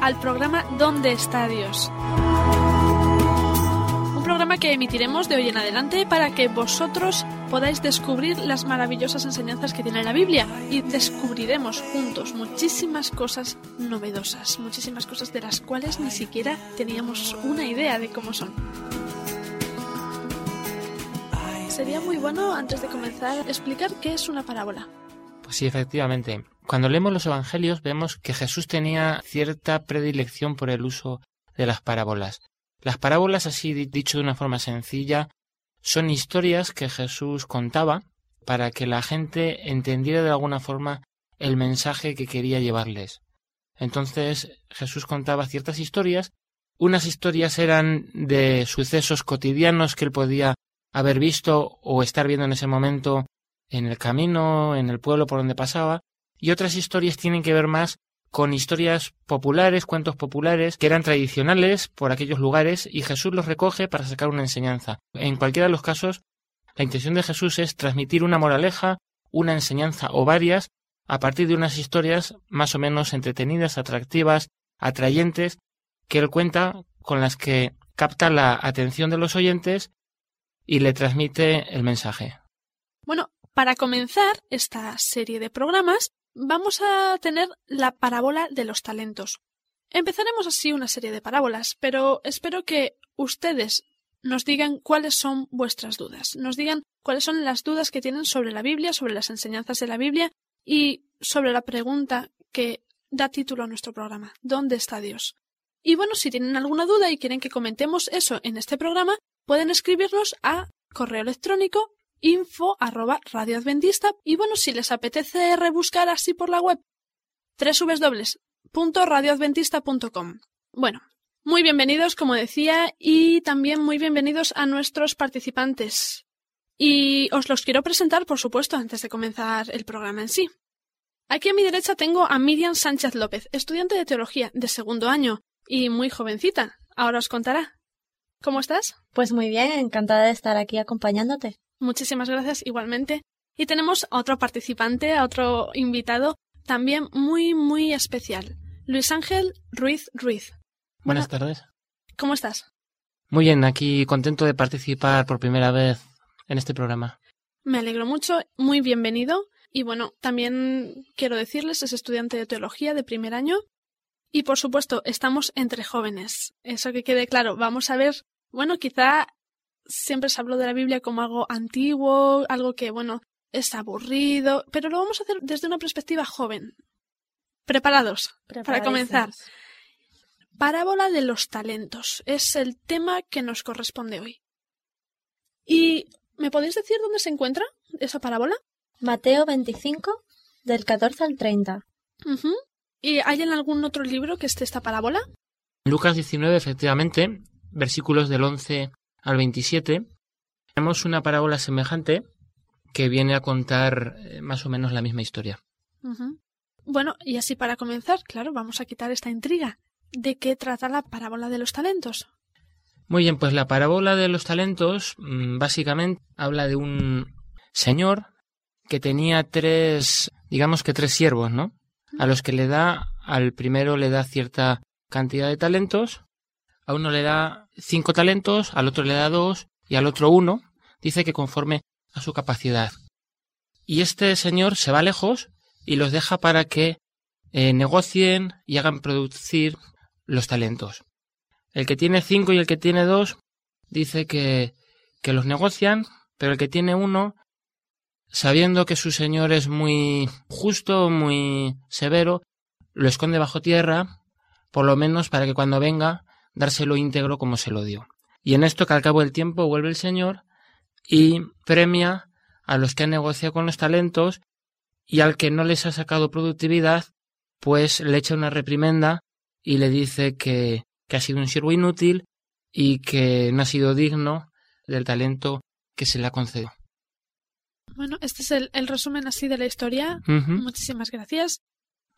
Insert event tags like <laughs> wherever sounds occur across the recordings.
Al programa ¿Dónde está Dios? Un programa que emitiremos de hoy en adelante para que vosotros podáis descubrir las maravillosas enseñanzas que tiene la Biblia y descubriremos juntos muchísimas cosas novedosas, muchísimas cosas de las cuales ni siquiera teníamos una idea de cómo son. Sería muy bueno, antes de comenzar, explicar qué es una parábola. Pues sí, efectivamente. Cuando leemos los Evangelios vemos que Jesús tenía cierta predilección por el uso de las parábolas. Las parábolas, así dicho de una forma sencilla, son historias que Jesús contaba para que la gente entendiera de alguna forma el mensaje que quería llevarles. Entonces Jesús contaba ciertas historias, unas historias eran de sucesos cotidianos que él podía haber visto o estar viendo en ese momento en el camino, en el pueblo por donde pasaba, y otras historias tienen que ver más con historias populares, cuentos populares, que eran tradicionales por aquellos lugares, y Jesús los recoge para sacar una enseñanza. En cualquiera de los casos, la intención de Jesús es transmitir una moraleja, una enseñanza o varias, a partir de unas historias más o menos entretenidas, atractivas, atrayentes, que él cuenta con las que capta la atención de los oyentes y le transmite el mensaje. Bueno, para comenzar esta serie de programas, vamos a tener la parábola de los talentos. Empezaremos así una serie de parábolas, pero espero que ustedes nos digan cuáles son vuestras dudas, nos digan cuáles son las dudas que tienen sobre la Biblia, sobre las enseñanzas de la Biblia y sobre la pregunta que da título a nuestro programa, ¿dónde está Dios? Y bueno, si tienen alguna duda y quieren que comentemos eso en este programa, pueden escribirnos a correo electrónico info arroba radioadventista y bueno, si les apetece rebuscar así por la web www.radioadventista.com. Bueno, muy bienvenidos, como decía, y también muy bienvenidos a nuestros participantes. Y os los quiero presentar, por supuesto, antes de comenzar el programa en sí. Aquí a mi derecha tengo a Miriam Sánchez López, estudiante de teología de segundo año y muy jovencita. Ahora os contará. ¿Cómo estás? Pues muy bien, encantada de estar aquí acompañándote. Muchísimas gracias igualmente. Y tenemos a otro participante, a otro invitado, también muy, muy especial. Luis Ángel Ruiz Ruiz. Buenas tardes. ¿Cómo estás? Muy bien, aquí contento de participar por primera vez en este programa. Me alegro mucho, muy bienvenido. Y bueno, también quiero decirles, es estudiante de teología de primer año. Y por supuesto, estamos entre jóvenes. Eso que quede claro. Vamos a ver, bueno, quizá siempre se habló de la Biblia como algo antiguo, algo que, bueno, es aburrido, pero lo vamos a hacer desde una perspectiva joven. ¿Preparados? Para comenzar. Parábola de los talentos es el tema que nos corresponde hoy. ¿Y me podéis decir dónde se encuentra esa parábola? Mateo 25, del 14 al 30. ¿Y hay en algún otro libro que esté esta parábola? Lucas 19, efectivamente, versículos del 11 al 27, tenemos una parábola semejante que viene a contar eh, más o menos la misma historia. Bueno, y así para comenzar, claro, vamos a quitar esta intriga. ¿De qué trata la parábola de los talentos? Muy bien, pues la parábola de los talentos mm, básicamente habla de un señor que tenía tres, digamos que tres siervos, ¿no? A los que le da, al primero le da cierta cantidad de talentos, a uno le da cinco talentos, al otro le da dos y al otro uno, dice que conforme a su capacidad. Y este señor se va lejos y los deja para que eh, negocien y hagan producir los talentos. El que tiene cinco y el que tiene dos dice que, que los negocian, pero el que tiene uno, sabiendo que su señor es muy justo, muy severo, lo esconde bajo tierra, por lo menos para que cuando venga dárselo íntegro como se lo dio. Y en esto que al cabo del tiempo vuelve el Señor y premia a los que han negociado con los talentos y al que no les ha sacado productividad, pues le echa una reprimenda y le dice que, que ha sido un siervo inútil y que no ha sido digno del talento que se le ha concedido. Bueno, este es el, el resumen así de la historia. Muchísimas gracias.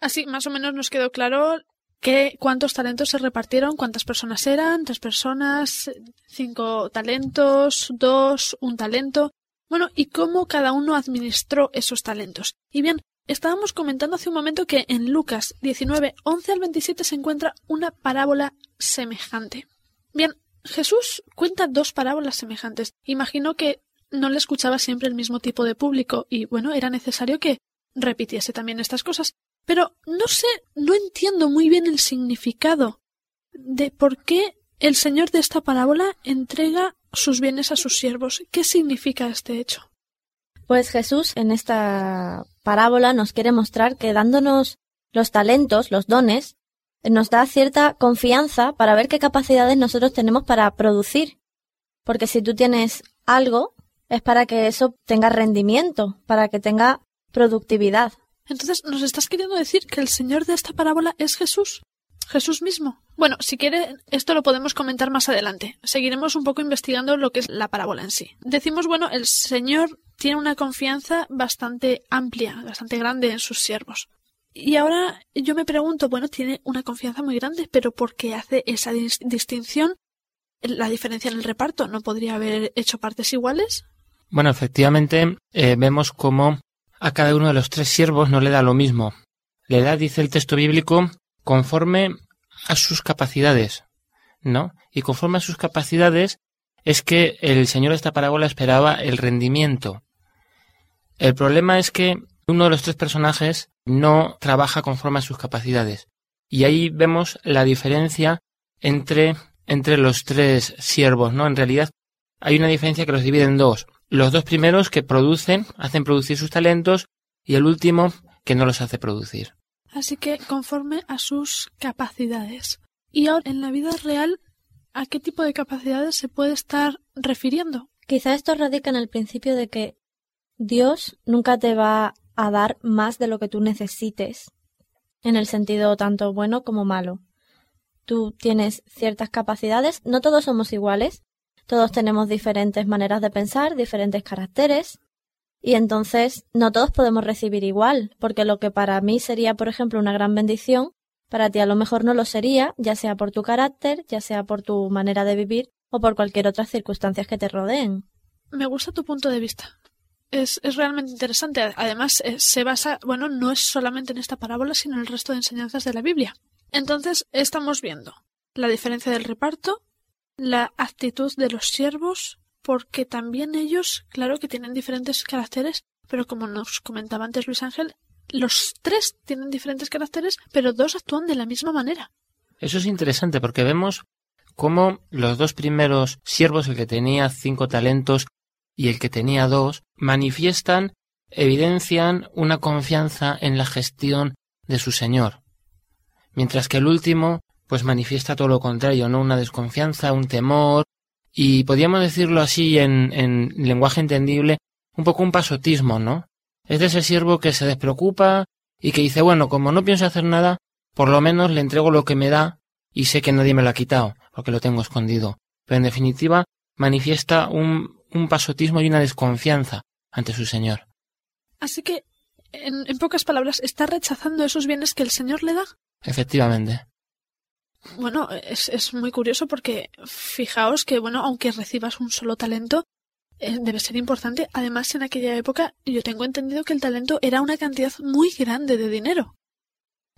Así, más o menos nos quedó claro que cuántos talentos se repartieron, cuántas personas eran, tres personas, cinco talentos, dos, un talento. Bueno, y cómo cada uno administró esos talentos. Y bien, estábamos comentando hace un momento que en Lucas 19, 11 al 27 se encuentra una parábola semejante. Bien, Jesús cuenta dos parábolas semejantes. Imagino que no le escuchaba siempre el mismo tipo de público y bueno, era necesario que repitiese también estas cosas. Pero no sé, no entiendo muy bien el significado de por qué el Señor de esta parábola entrega sus bienes a sus siervos. ¿Qué significa este hecho? Pues Jesús en esta parábola nos quiere mostrar que dándonos los talentos, los dones, nos da cierta confianza para ver qué capacidades nosotros tenemos para producir. Porque si tú tienes algo, es para que eso tenga rendimiento, para que tenga productividad. Entonces, ¿nos estás queriendo decir que el Señor de esta parábola es Jesús? Jesús mismo. Bueno, si quiere, esto lo podemos comentar más adelante. Seguiremos un poco investigando lo que es la parábola en sí. Decimos, bueno, el Señor tiene una confianza bastante amplia, bastante grande en sus siervos. Y ahora yo me pregunto, bueno, tiene una confianza muy grande, pero ¿por qué hace esa dis- distinción? La diferencia en el reparto, ¿no podría haber hecho partes iguales? Bueno, efectivamente, eh, vemos cómo a cada uno de los tres siervos no le da lo mismo. Le da, dice el texto bíblico, conforme a sus capacidades, ¿no? Y conforme a sus capacidades es que el Señor de esta parábola esperaba el rendimiento. El problema es que uno de los tres personajes no trabaja conforme a sus capacidades. Y ahí vemos la diferencia entre, entre los tres siervos, ¿no? En realidad hay una diferencia que los divide en dos. Los dos primeros que producen, hacen producir sus talentos, y el último que no los hace producir. Así que conforme a sus capacidades. Y ahora, en la vida real, ¿a qué tipo de capacidades se puede estar refiriendo? Quizá esto radica en el principio de que Dios nunca te va a dar más de lo que tú necesites, en el sentido tanto bueno como malo. Tú tienes ciertas capacidades, no todos somos iguales, todos tenemos diferentes maneras de pensar, diferentes caracteres, y entonces no todos podemos recibir igual, porque lo que para mí sería, por ejemplo, una gran bendición, para ti a lo mejor no lo sería, ya sea por tu carácter, ya sea por tu manera de vivir o por cualquier otra circunstancias que te rodeen. Me gusta tu punto de vista. Es, es realmente interesante. Además, eh, se basa, bueno, no es solamente en esta parábola, sino en el resto de enseñanzas de la Biblia. Entonces, estamos viendo la diferencia del reparto, la actitud de los siervos, porque también ellos, claro que tienen diferentes caracteres, pero como nos comentaba antes Luis Ángel, los tres tienen diferentes caracteres, pero dos actúan de la misma manera. Eso es interesante porque vemos cómo los dos primeros siervos, el que tenía cinco talentos y el que tenía dos, manifiestan, evidencian una confianza en la gestión de su Señor. Mientras que el último, pues manifiesta todo lo contrario, ¿no? Una desconfianza, un temor, y podríamos decirlo así en, en lenguaje entendible, un poco un pasotismo, ¿no? Es de ese siervo que se despreocupa y que dice, bueno, como no pienso hacer nada, por lo menos le entrego lo que me da y sé que nadie me lo ha quitado, porque lo tengo escondido. Pero en definitiva, manifiesta un, un pasotismo y una desconfianza ante su Señor. Así que, en, en pocas palabras, está rechazando esos bienes que el Señor le da. Efectivamente. Bueno, es, es muy curioso porque fijaos que, bueno, aunque recibas un solo talento, eh, debe ser importante. Además, en aquella época yo tengo entendido que el talento era una cantidad muy grande de dinero.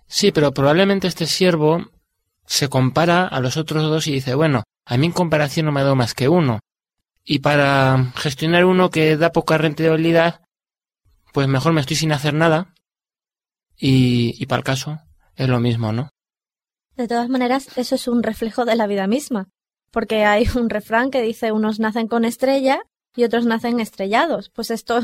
Sí, pero probablemente este siervo se compara a los otros dos y dice, bueno, a mí en comparación no me ha dado más que uno. Y para gestionar uno que da poca rentabilidad, pues mejor me estoy sin hacer nada. Y, y para el caso, es lo mismo, ¿no? De todas maneras, eso es un reflejo de la vida misma, porque hay un refrán que dice unos nacen con estrella y otros nacen estrellados. Pues esto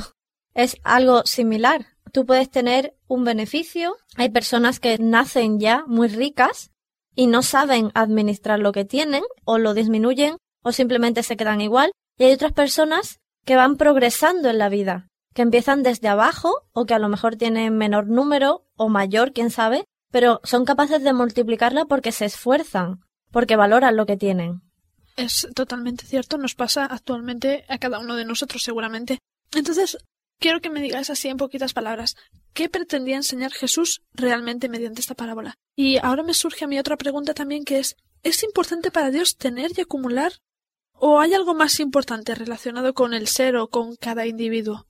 es algo similar. Tú puedes tener un beneficio, hay personas que nacen ya muy ricas y no saben administrar lo que tienen o lo disminuyen o simplemente se quedan igual. Y hay otras personas que van progresando en la vida, que empiezan desde abajo o que a lo mejor tienen menor número o mayor, quién sabe, pero son capaces de multiplicarla porque se esfuerzan, porque valoran lo que tienen. Es totalmente cierto, nos pasa actualmente a cada uno de nosotros seguramente. Entonces, quiero que me digas así en poquitas palabras, ¿qué pretendía enseñar Jesús realmente mediante esta parábola? Y ahora me surge a mí otra pregunta también que es, ¿es importante para Dios tener y acumular? ¿O hay algo más importante relacionado con el ser o con cada individuo?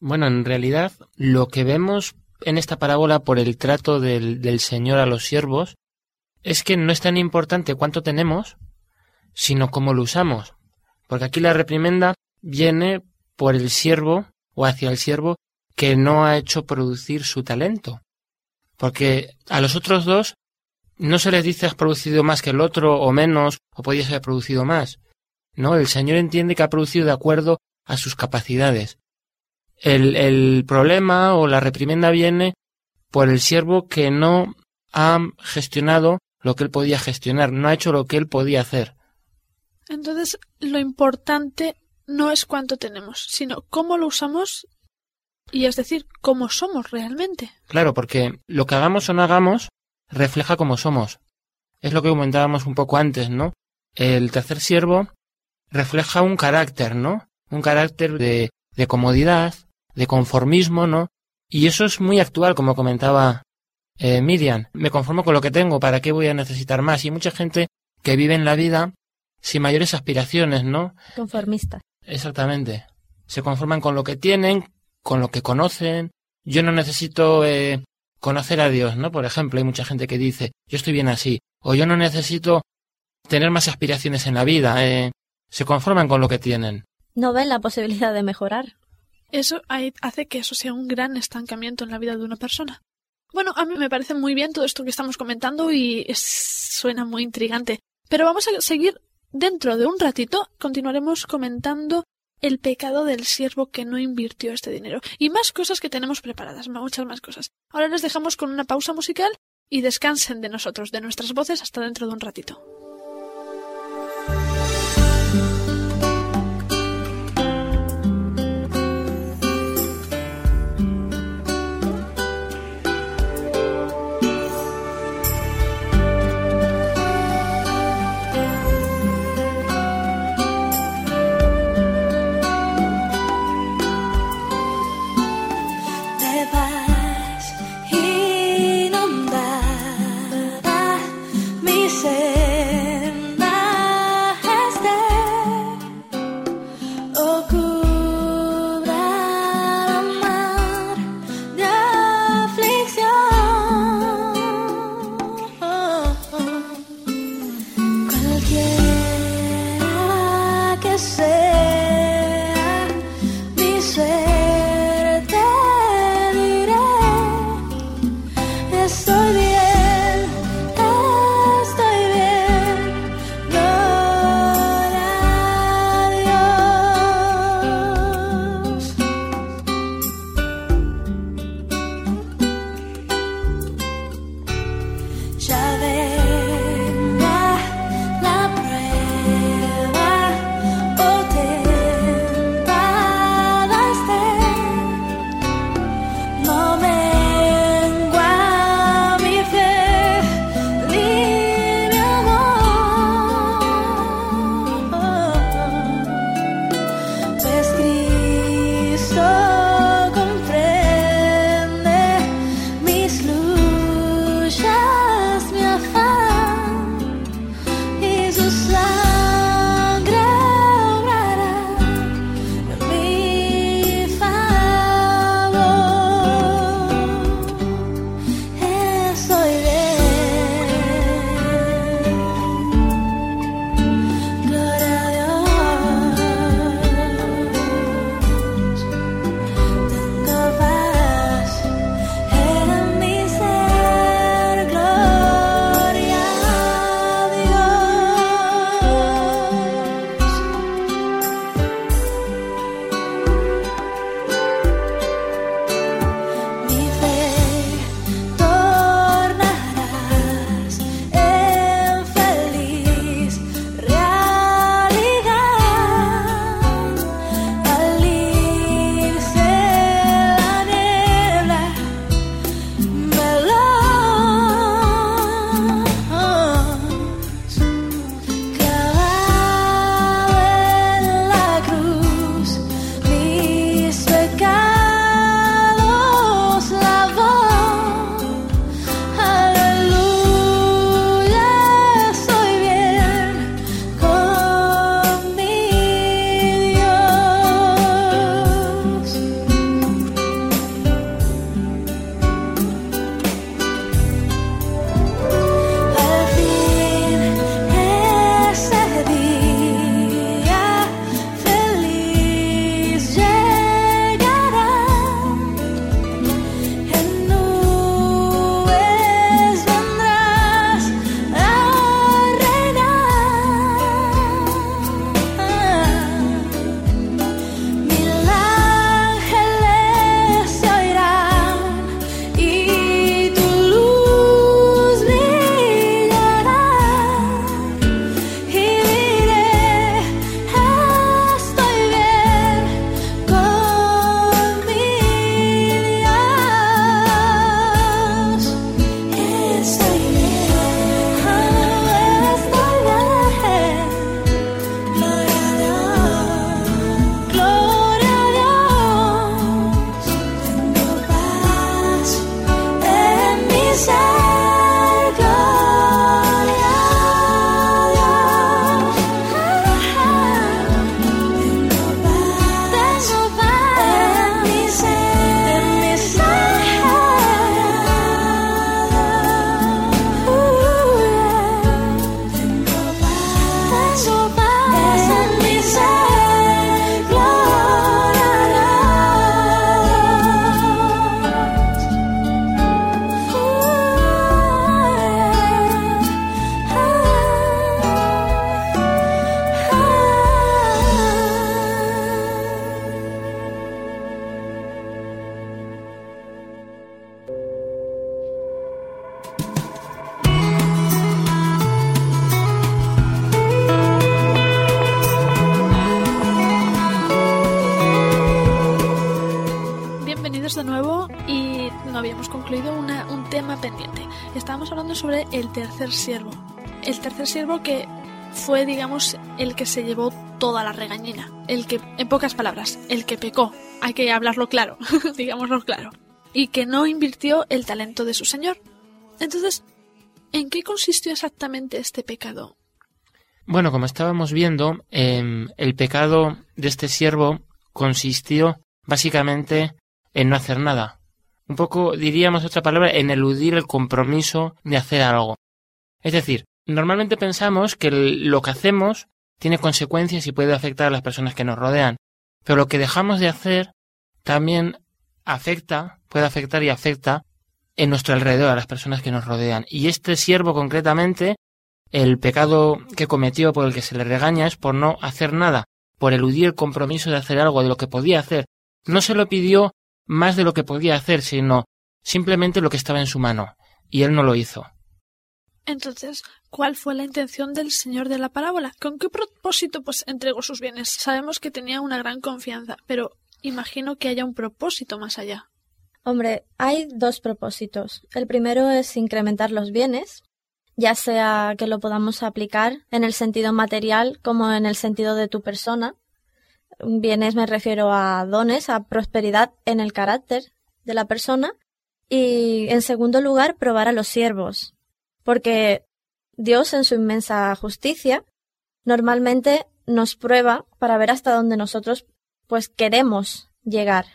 Bueno, en realidad lo que vemos en esta parábola por el trato del, Señor a los siervos es que no es tan importante cuánto tenemos, sino cómo lo usamos. Porque aquí la reprimenda viene por el siervo o hacia el siervo que no ha hecho producir su talento. Porque a los otros dos no se les dice has producido más que el otro o menos o podías haber producido más. No, el Señor entiende que ha producido de acuerdo a sus capacidades. El, el problema o la reprimenda viene por el siervo que no ha gestionado lo que él podía gestionar, no ha hecho lo que él podía hacer. Entonces, lo importante no es cuánto tenemos, sino cómo lo usamos y es decir, cómo somos realmente. Claro, porque lo que hagamos o no hagamos refleja cómo somos. Es lo que comentábamos un poco antes, ¿no? El tercer siervo refleja un carácter, ¿no? Un carácter de, de comodidad, de conformismo, ¿no? Y eso es muy actual, como comentaba eh, Miriam. Me conformo con lo que tengo, ¿para qué voy a necesitar más? Y mucha gente que vive en la vida sin mayores aspiraciones, ¿no? Conformistas. Exactamente. Se conforman con lo que tienen, con lo que conocen. Yo no necesito eh, conocer a Dios, ¿no? Por ejemplo, hay mucha gente que dice, yo estoy bien así. O yo no necesito tener más aspiraciones en la vida. Eh, se conforman con lo que tienen. No ven la posibilidad de mejorar. Eso hace que eso sea un gran estancamiento en la vida de una persona. Bueno, a mí me parece muy bien todo esto que estamos comentando y suena muy intrigante. Pero vamos a seguir Dentro de un ratito continuaremos comentando el pecado del siervo que no invirtió este dinero y más cosas que tenemos preparadas, muchas más cosas. Ahora les dejamos con una pausa musical y descansen de nosotros, de nuestras voces, hasta dentro de un ratito. Estábamos hablando sobre el tercer siervo. El tercer siervo que fue, digamos, el que se llevó toda la regañina. El que, en pocas palabras, el que pecó. Hay que hablarlo claro, <laughs> digámoslo claro. Y que no invirtió el talento de su señor. Entonces, ¿en qué consistió exactamente este pecado? Bueno, como estábamos viendo, em, el pecado de este siervo consistió básicamente en no hacer nada. Un poco, diríamos otra palabra, en eludir el compromiso de hacer algo. Es decir, normalmente pensamos que lo que hacemos tiene consecuencias y puede afectar a las personas que nos rodean, pero lo que dejamos de hacer también afecta, puede afectar y afecta en nuestro alrededor a las personas que nos rodean. Y este siervo concretamente, el pecado que cometió por el que se le regaña es por no hacer nada, por eludir el compromiso de hacer algo de lo que podía hacer. No se lo pidió más de lo que podía hacer, sino simplemente lo que estaba en su mano, y él no lo hizo. Entonces, ¿cuál fue la intención del señor de la parábola? ¿Con qué propósito pues entregó sus bienes? Sabemos que tenía una gran confianza, pero imagino que haya un propósito más allá. Hombre, hay dos propósitos. El primero es incrementar los bienes, ya sea que lo podamos aplicar en el sentido material como en el sentido de tu persona. Bienes me refiero a dones, a prosperidad en el carácter de la persona. Y en segundo lugar, probar a los siervos, porque Dios en su inmensa justicia normalmente nos prueba para ver hasta dónde nosotros pues queremos llegar.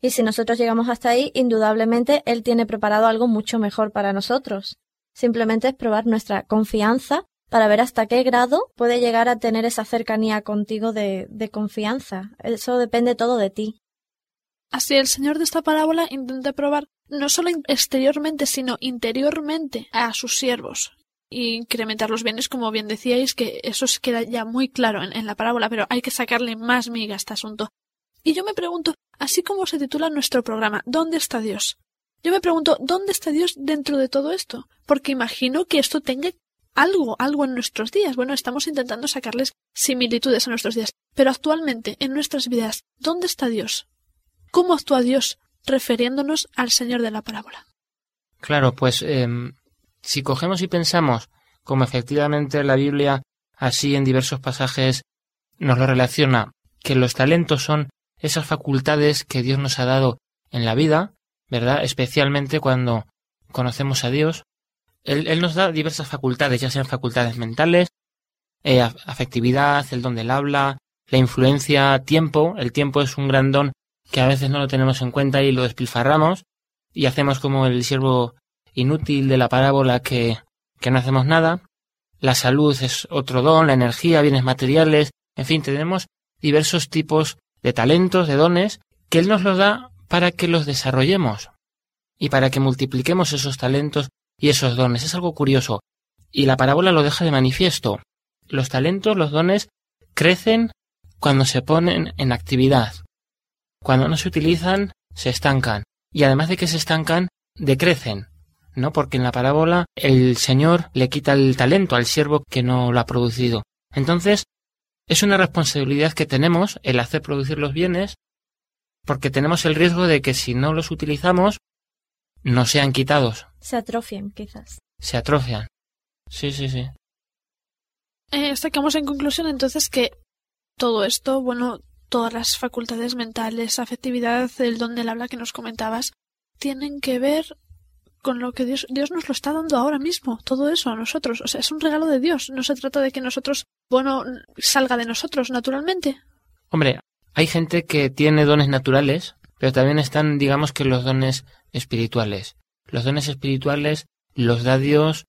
Y si nosotros llegamos hasta ahí, indudablemente Él tiene preparado algo mucho mejor para nosotros. Simplemente es probar nuestra confianza para ver hasta qué grado puede llegar a tener esa cercanía contigo de, confianza. Eso depende todo de ti. Así el Señor de esta parábola intenta probar no solo exteriormente, sino interiormente a sus siervos. Y incrementar los bienes, como bien decíais, que eso se queda ya muy claro en, en la parábola, pero hay que sacarle más miga a este asunto. Y yo me pregunto, así como se titula nuestro programa, ¿Dónde está Dios? Yo me pregunto, ¿dónde está Dios dentro de todo esto? Porque imagino que esto tenga algo, algo en nuestros días. Bueno, estamos intentando sacarles similitudes a nuestros días. Pero actualmente, en nuestras vidas, ¿dónde está Dios? ¿Cómo actúa Dios refiriéndonos al Señor de la parábola? Claro, pues em, si cogemos y pensamos como efectivamente la Biblia así en diversos pasajes nos lo relaciona, que los talentos son esas facultades que Dios nos ha dado en la vida, ¿verdad? Especialmente cuando conocemos a Dios. Él, nos da diversas facultades, ya sean facultades mentales, eh, afectividad, el don del habla, la influencia, tiempo. El tiempo es un gran don que a veces no lo tenemos en cuenta y lo despilfarramos y hacemos como el siervo inútil de la parábola que, que no hacemos nada. La salud es otro don, la energía, bienes materiales, en fin, tenemos diversos tipos de talentos, de dones, que Él nos los da para que los desarrollemos y para que multipliquemos esos talentos y esos dones. Es algo curioso. Y la parábola lo deja de manifiesto. Los talentos, los dones, crecen cuando se ponen en actividad. Cuando no se utilizan, se estancan. Y además de que se estancan, decrecen. ¿No? Porque en la parábola el Señor le quita el talento al siervo que no lo ha producido. Entonces, es una responsabilidad que tenemos el hacer producir los bienes porque tenemos el riesgo de que si no los utilizamos, no sean quitados. Se atrofian, quizás. Se atrofian. Sí, sí, sí. Eh, sacamos en conclusión entonces que todo esto, bueno, todas las facultades mentales, afectividad, el don del habla que nos comentabas, tienen que ver con lo que Dios, Dios nos lo está dando ahora mismo, todo eso a nosotros. O sea, es un regalo de Dios. No se trata de que nosotros, bueno, salga de nosotros naturalmente. Hombre, hay gente que tiene dones naturales, pero también están, digamos que los dones espirituales. Los dones espirituales los da Dios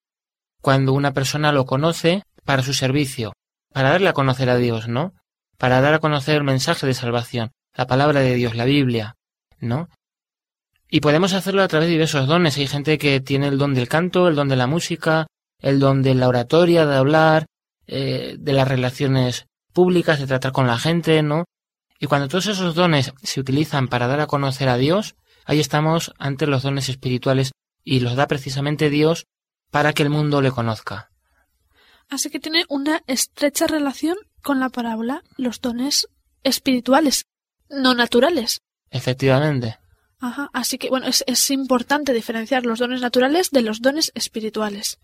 cuando una persona lo conoce para su servicio, para darle a conocer a Dios, ¿no? Para dar a conocer el mensaje de salvación, la palabra de Dios, la Biblia, ¿no? Y podemos hacerlo a través de diversos dones. Hay gente que tiene el don del canto, el don de la música, el don de la oratoria, de hablar, eh, de las relaciones públicas, de tratar con la gente, ¿no? Y cuando todos esos dones se utilizan para dar a conocer a Dios, ahí estamos ante los dones espirituales y los da precisamente Dios para que el mundo le conozca. Así que tiene una estrecha relación con la parábola, los dones espirituales, no naturales. Efectivamente. Ajá, así que bueno, es, es importante diferenciar los dones naturales de los dones espirituales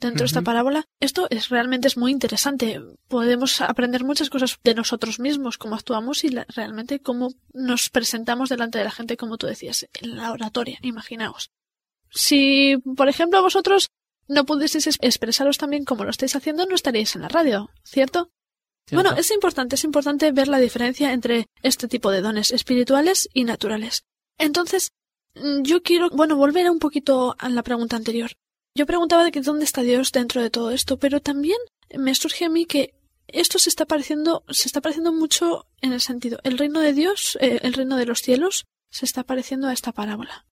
dentro de esta parábola. Esto es realmente es muy interesante. Podemos aprender muchas cosas de nosotros mismos, cómo actuamos y realmente cómo nos presentamos delante de la gente, como tú decías, en la oratoria, imaginaos. Si, por ejemplo, vosotros no pudieseis expresaros también como lo estáis haciendo, no estaríais en la radio, ¿cierto? Bueno, es importante, es importante ver la diferencia entre este tipo de dones espirituales y naturales. Entonces, mm, yo quiero, bueno, volver un poquito a la pregunta anterior. Yo preguntaba de que dónde está Dios dentro de todo esto, pero también me surge a mí que esto se está pareciendo, se está pareciendo mucho en el sentido, el reino de Dios, eh, el reino de los cielos, se está pareciendo a esta parábola.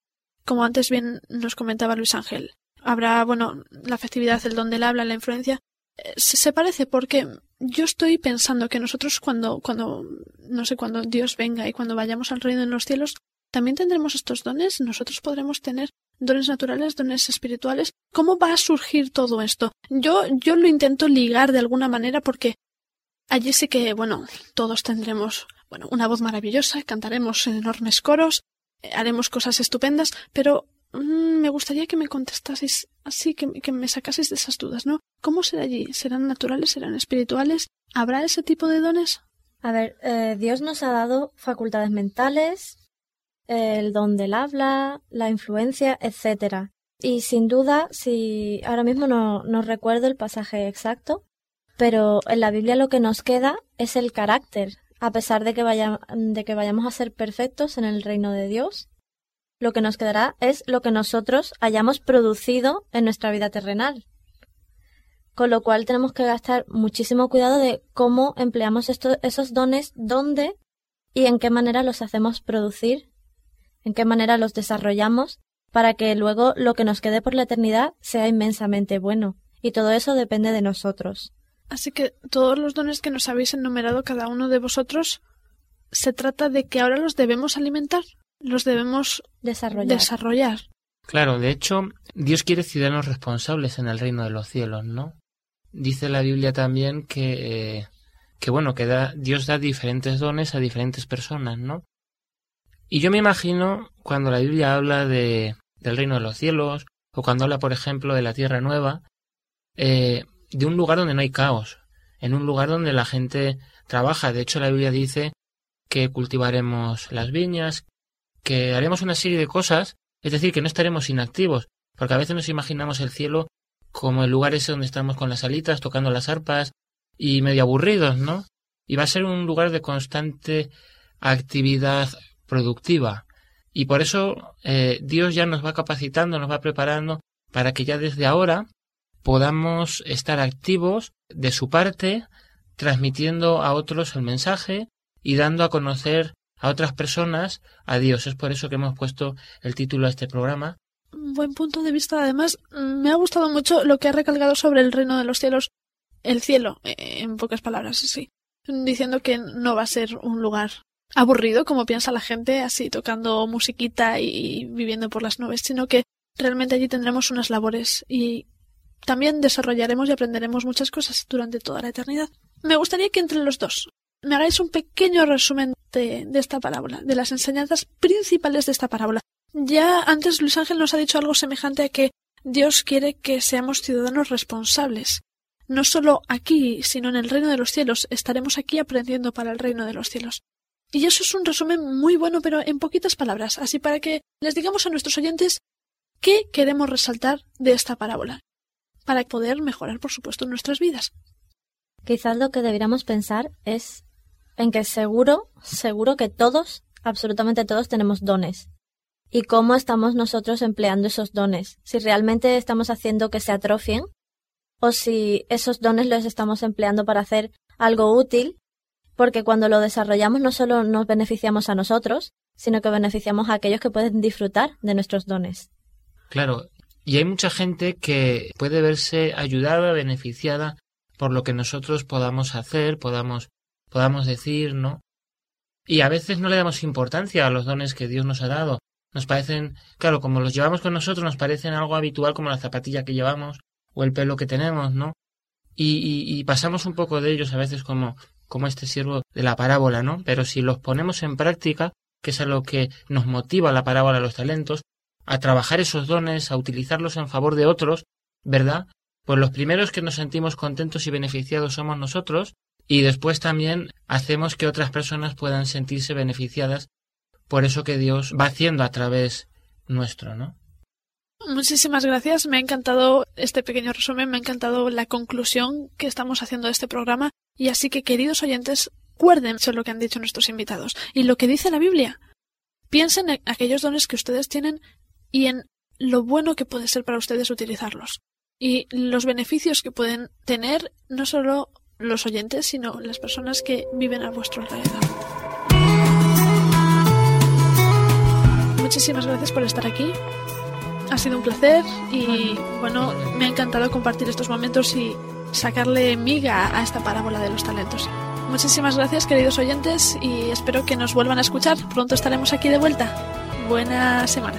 Como antes bien nos comentaba Luis Ángel. Habrá, bueno, la festividad, el don del habla, la influencia. Eh, se, se parece porque yo estoy pensando que nosotros cuando, cuando, no sé, cuando Dios venga y cuando vayamos al reino de los cielos, también tendremos estos dones, nosotros podremos tener dones naturales, dones espirituales. ¿Cómo va a surgir todo esto? Yo, yo lo intento ligar de alguna manera porque allí sí que, bueno, todos tendremos, bueno, una voz maravillosa, cantaremos enormes coros, eh, haremos cosas estupendas, pero mm, me gustaría que me contestaseis así, que, que, me sacaseis de esas dudas, ¿no? ¿Cómo será allí? ¿Serán naturales? ¿Serán espirituales? ¿Habrá ese tipo de dones? A ver, eh, Dios nos ha dado facultades mentales, el don del habla, la influencia, etc. Y sin duda, si ahora mismo no, recuerdo el pasaje exacto, pero en la Biblia lo que nos queda es el carácter, a pesar de que, de que vayamos a ser perfectos en el reino de Dios, lo que nos quedará es lo que nosotros hayamos producido en nuestra vida terrenal. Con lo cual tenemos que gastar muchísimo cuidado de cómo empleamos esos dones, dónde y en qué manera los hacemos producir en qué manera los desarrollamos para que luego lo que nos quede por la eternidad sea inmensamente bueno. Y todo eso depende de nosotros. Así que todos los dones que nos habéis enumerado cada uno de vosotros, se trata de que ahora los debemos alimentar, los debemos desarrollar. desarrollar. Claro, de hecho, Dios quiere ciudadanos responsables en el reino de los cielos, ¿no? Dice la Biblia también que, eh, que bueno, que da, Dios da diferentes dones a diferentes personas, ¿no? Y yo me imagino cuando la Biblia habla de, del reino de los cielos, o cuando habla, por ejemplo, de la tierra nueva, eh, de un lugar donde no hay caos, en un lugar donde la gente trabaja. De hecho, la Biblia dice que cultivaremos las viñas, que haremos una serie de cosas, es decir, que no estaremos inactivos, porque a veces nos imaginamos el cielo como el lugar ese donde estamos con las alitas, tocando las arpas y medio aburridos, ¿no? Y va a ser un lugar de constante actividad productiva. Y por eso eh, Dios ya nos va capacitando, nos va preparando para que ya desde ahora podamos estar activos de su parte, transmitiendo a otros el mensaje y dando a conocer a otras personas a Dios. Es por eso que hemos puesto el título a este programa. Buen punto de vista. Además, me ha gustado mucho lo que ha recalcado sobre el reino de los cielos, el cielo, eh, en pocas palabras, sí, diciendo que no va a ser un lugar aburrido como piensa la gente así tocando musiquita y viviendo por las nubes, sino que realmente allí tendremos unas labores y también desarrollaremos y aprenderemos muchas cosas durante toda la eternidad. Me gustaría que entre los dos me hagáis un pequeño resumen de, esta parábola, de las enseñanzas principales de esta parábola. Ya antes Luis Ángel nos ha dicho algo semejante a que Dios quiere que seamos ciudadanos responsables. No solo aquí, sino en el reino de los cielos. Estaremos aquí aprendiendo para el reino de los cielos. Y eso es un resumen muy bueno, pero en poquitas palabras, así para que les digamos a nuestros oyentes qué queremos resaltar de esta parábola, para poder mejorar, por supuesto, nuestras vidas. Quizás lo que deberíamos pensar es en que seguro, seguro que todos, absolutamente todos, tenemos dones. Y cómo estamos nosotros empleando esos dones. Si realmente estamos haciendo que se atrofien o si esos dones los estamos empleando para hacer algo útil porque cuando lo desarrollamos no solo nos beneficiamos a nosotros, sino que beneficiamos a aquellos que pueden disfrutar de nuestros dones. Claro, y hay mucha gente que puede verse ayudada, beneficiada por lo que nosotros podamos hacer, podamos, podamos decir, ¿no? Y a veces no le damos importancia a los dones que Dios nos ha dado. Nos parecen, claro, como los llevamos con nosotros, nos parecen algo habitual como la zapatilla que llevamos o el pelo que tenemos, ¿no? Y, y, pasamos un poco de ellos a veces como, como este siervo de la parábola, ¿no? Pero si los ponemos en práctica, que es a lo que nos motiva la parábola los talentos, a trabajar esos dones, a utilizarlos en favor de otros, ¿verdad? Pues los primeros que nos sentimos contentos y beneficiados somos nosotros, y después también hacemos que otras personas puedan sentirse beneficiadas por eso que Dios va haciendo a través nuestro, ¿no? Muchísimas gracias. Me ha encantado este pequeño resumen, me ha encantado la conclusión que estamos haciendo de este programa. Y así que, queridos oyentes, Acuérdense lo que han dicho nuestros invitados y lo que dice la Biblia. Piensen en aquellos dones que ustedes tienen y en lo bueno que puede ser para ustedes utilizarlos y los beneficios que pueden tener no solo los oyentes, sino las personas que viven a vuestro alrededor. Muchísimas gracias por estar aquí. Ha sido un placer y bueno, me ha encantado compartir estos momentos y sacarle miga a esta parábola de los talentos. Muchísimas gracias queridos oyentes y espero que nos vuelvan a escuchar. Pronto estaremos aquí de vuelta. Buena semana.